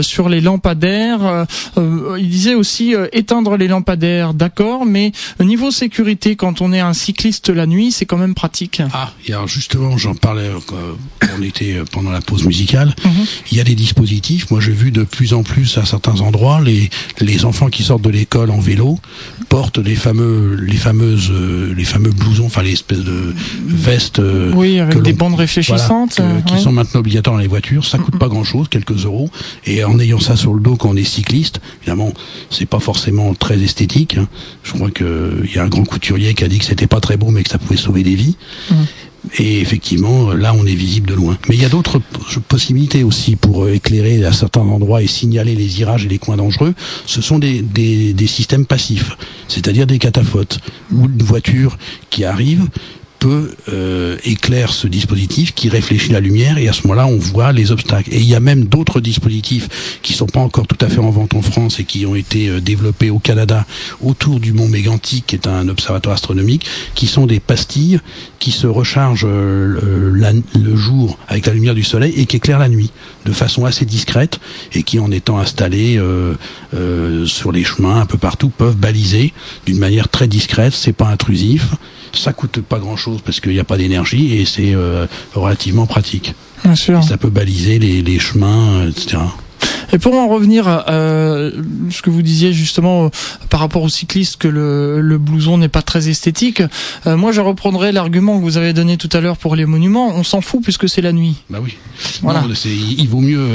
sur les lampadaires, il disait aussi éteindre les lampadaires, d'accord, mais au niveau sécurité, quand on est un cycliste la nuit, c'est quand même pratique. Ah, et alors justement, j'en parlais, euh, on était euh, pendant la pause musicale. Il y a des dispositifs. Moi, j'ai vu de plus en plus à certains endroits les les enfants qui sortent de l'école en vélo portent les fameux les fameuses euh, les fameux blousons, enfin les espèces de vestes. oui, avec des bandes réfléchissantes, qui sont maintenant obligatoires dans les voitures. Ça coûte pas grand chose, quelques euros. Et en ayant ça sur le dos quand on est cycliste, évidemment, c'est pas forcément très esthétique. Hein. Je crois qu'il y a un grand couturier qui a dit que c'était pas très beau, mais que ça pouvait sauver des vies. Et effectivement, là, on est visible de loin. Mais il y a d'autres possibilités aussi pour euh, éclairer à certains endroits et signaler les virages et les coins dangereux. Ce sont des, des, des systèmes passifs, c'est-à-dire des cataphotes ou une voiture qui arrive peut euh, éclaire ce dispositif qui réfléchit la lumière et à ce moment-là on voit les obstacles. Et il y a même d'autres dispositifs qui sont pas encore tout à fait en vente en France et qui ont été euh, développés au Canada autour du mont Mégantic qui est un observatoire astronomique, qui sont des pastilles qui se rechargent euh, le, jour avec la lumière du soleil et qui éclairent la nuit de façon assez discrète et qui en étant installées euh, euh, sur les chemins un peu partout peuvent baliser d'une manière très discrète, c'est pas intrusif ça coûte pas grand chose parce qu'il n'y a pas d'énergie et c'est euh, relativement pratique. Bien sûr. ça peut baliser les, les chemins, etc. Et pour en revenir à euh, ce que vous disiez justement euh, par rapport aux cyclistes que le, le blouson n'est pas très esthétique, euh, moi je reprendrai l'argument que vous avez donné tout à l'heure pour les monuments. On s'en fout puisque c'est la nuit. Bah oui. Voilà. il vaut mieux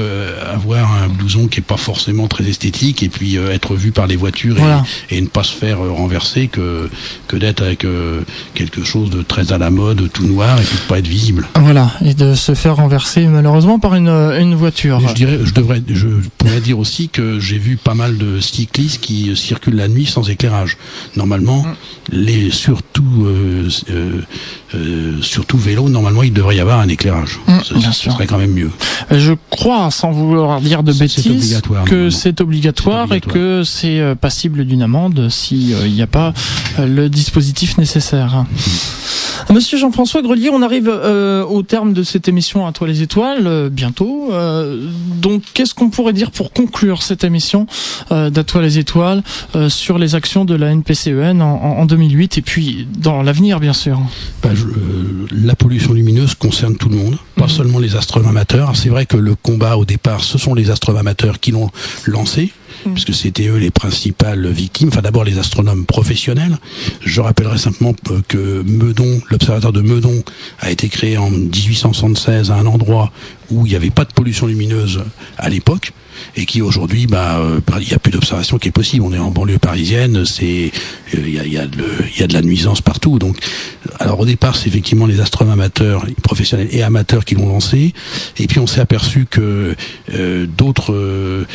avoir un blouson qui est pas forcément très esthétique et puis être vu par les voitures et, et, ne pas se faire renverser que que d'être avec quelque chose de très à la mode, tout noir et puis de pas être visible. Voilà. Et de se faire renverser malheureusement par une, une voiture. je dirais, je devrais, je, pourrais dire aussi que j'ai vu pas mal de cyclistes qui circulent la nuit sans éclairage. Normalement, mm. les surtout euh, euh, euh, surtout vélo, normalement il devrait y avoir un éclairage. Mm, ce serait quand même mieux. Je crois, sans vouloir dire de bêtises, que c'est obligatoire, et que c'est passible d'une amende s'il n'y a pas le dispositif nécessaire. Mm. Monsieur Jean-François Grelier, on arrive au terme de cette émission à toi les étoiles bientôt. donc qu'est-ce qu'on pourrait dire pour conclure cette émission euh, d'Atoile les étoiles euh, sur les actions de la NPCEN en, en 2008 et puis dans l'avenir bien sûr? Bah, euh, La pollution lumineuse concerne tout le monde, pas seulement les astronomes amateurs. C'est vrai que le combat au départ, ce sont les astronomes amateurs qui l'ont lancé mhm. puisque c'était eux les principales victimes, enfin d'abord les astronomes professionnels. Je rappellerai simplement que Meudon, l'observatoire de Meudon, a été créé en 1876 à un endroit où il n'y avait pas de pollution lumineuse à l'époque et qui aujourd'hui, bah, euh, il n'y a plus d'observation qui est possible. On est en banlieue parisienne, c'est, euh, il y, a, de, la nuisance partout. Donc, alors au départ, c'est effectivement les astronomes amateurs, professionnels et amateurs qui l'ont lancé. Et puis on s'est aperçu que euh, d'autres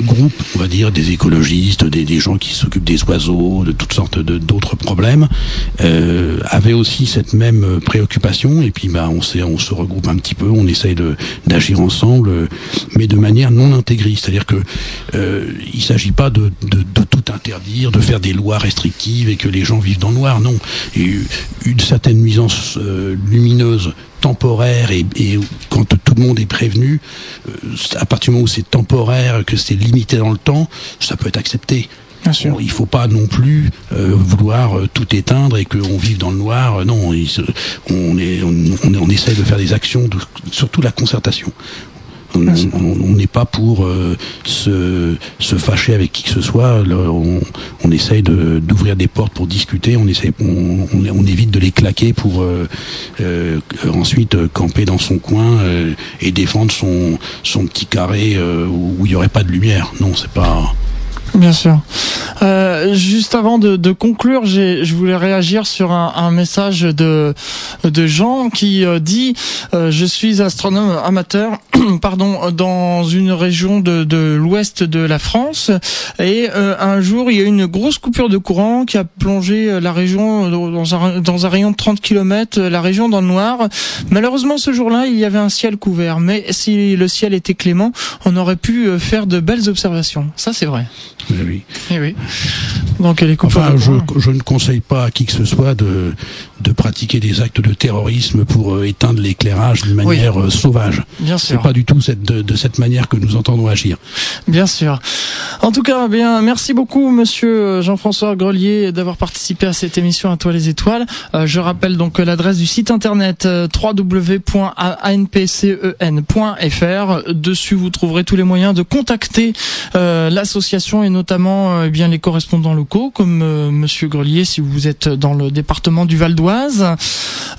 groupes, on va dire, des écologistes, des, gens qui s'occupent des oiseaux, de toutes sortes d'autres problèmes, avaient aussi cette même préoccupation. Et puis, bah, on, se regroupe un petit peu, on essaye d'agir ensemble mais de manière non intégriste. C'est-à-dire que euh, il s'agit pas de, de, de, tout interdire, de faire des lois restrictives et que les gens vivent dans le noir. Non, et une certaine nuisance euh, lumineuse temporaire et, et, quand tout le monde est prévenu, euh, à partir du moment où c'est temporaire, que c'est limité dans le temps, ça peut être accepté. Bien sûr. il faut pas non plus euh, vouloir euh, tout éteindre et qu'on vive dans le noir. Non, on, est, on, on, on, essaie de faire des actions, de, surtout la concertation. On n'est pas pour euh, se, se, fâcher avec qui que ce soit. on, on, essaye d'ouvrir des portes pour discuter. On, essaye, on, on évite de les claquer pour euh, euh, ensuite camper dans son coin et défendre son, son petit carré où il n'y aurait pas de lumière. Non, c'est pas. Bien sûr. Euh, Euh, juste avant de, de conclure, je voulais réagir sur un, message de, de Jean qui euh, dit euh, Je suis astronome amateur pardon, dans une région de, de l'ouest de la France et un jour il y a eu une grosse coupure de courant qui a plongé la région dans un, dans un rayon de 30 km, la région dans le noir. Malheureusement ce jour-là il y avait un ciel couvert, mais si le ciel était clément, on aurait pu faire de belles observations. Ça c'est vrai. Oui, oui. Eh oui. Donc elle est enfin, je, je, ne conseille pas à qui que ce soit de, de pratiquer des actes de terrorisme pour euh, éteindre l'éclairage d'une manière euh, sauvage. Bien sûr. C'est pas du tout cette, de, de, cette manière que nous entendons agir. Bien sûr. En tout cas, bien, merci beaucoup, Monsieur euh, Jean-François Grelier, d'avoir participé à cette émission à toi les étoiles. Euh, je rappelle donc l'adresse du site internet www.anpcen.fr. Dessus, vous trouverez tous les moyens de contacter l'association et notamment eh bien les correspondants locaux, comme Monsieur Grelier, si vous êtes dans le département du Val d'Oise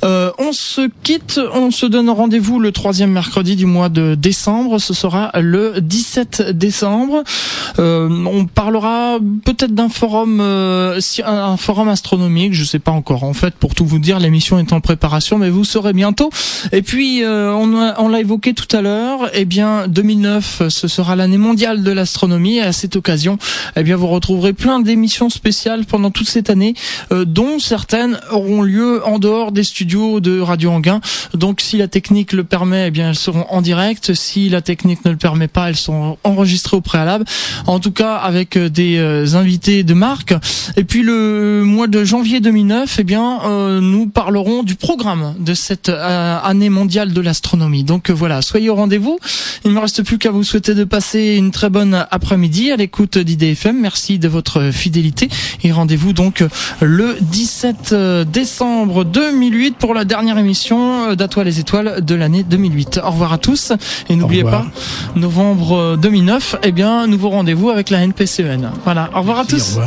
euh, on se quitte, on se donne rendez-vous le troisième mercredi du mois de décembre. Ce sera le 17 décembre. Euh, on parlera peut-être d'un forum, euh, un forum astronomique. Je sais pas encore. En fait, pour tout vous dire, l'émission est en préparation, mais vous saurez bientôt. Et puis, on, l'a évoqué tout à l'heure. Eh bien, 2009, ce sera l'année mondiale de l'astronomie. Et à cette occasion, eh bien, vous retrouverez plein d'émissions spéciales pendant toute cette année, dont certaines auront lieu en dehors des studios de Radio Anguin. Donc si la technique le permet, eh bien elles seront en direct. Si la technique ne le permet pas, elles sont enregistrées au préalable. En tout cas avec euh, des euh, invités de marque. Et puis le mois de janvier 2009, eh bien euh, nous parlerons du programme de cette année mondiale de l'astronomie. Donc voilà, soyez au rendez-vous. Il ne me reste plus qu'à vous souhaiter de passer une très bonne après-midi à l'écoute d'IDFM. Merci de votre fidélité et rendez-vous donc le 17 décembre 2008 pour la dernière émission d'Atoile les étoiles de l'année 2008. Au revoir à tous et n'oubliez pas, novembre 2009, eh bien, nouveau rendez-vous avec la NPCN. Voilà, au revoir à tous.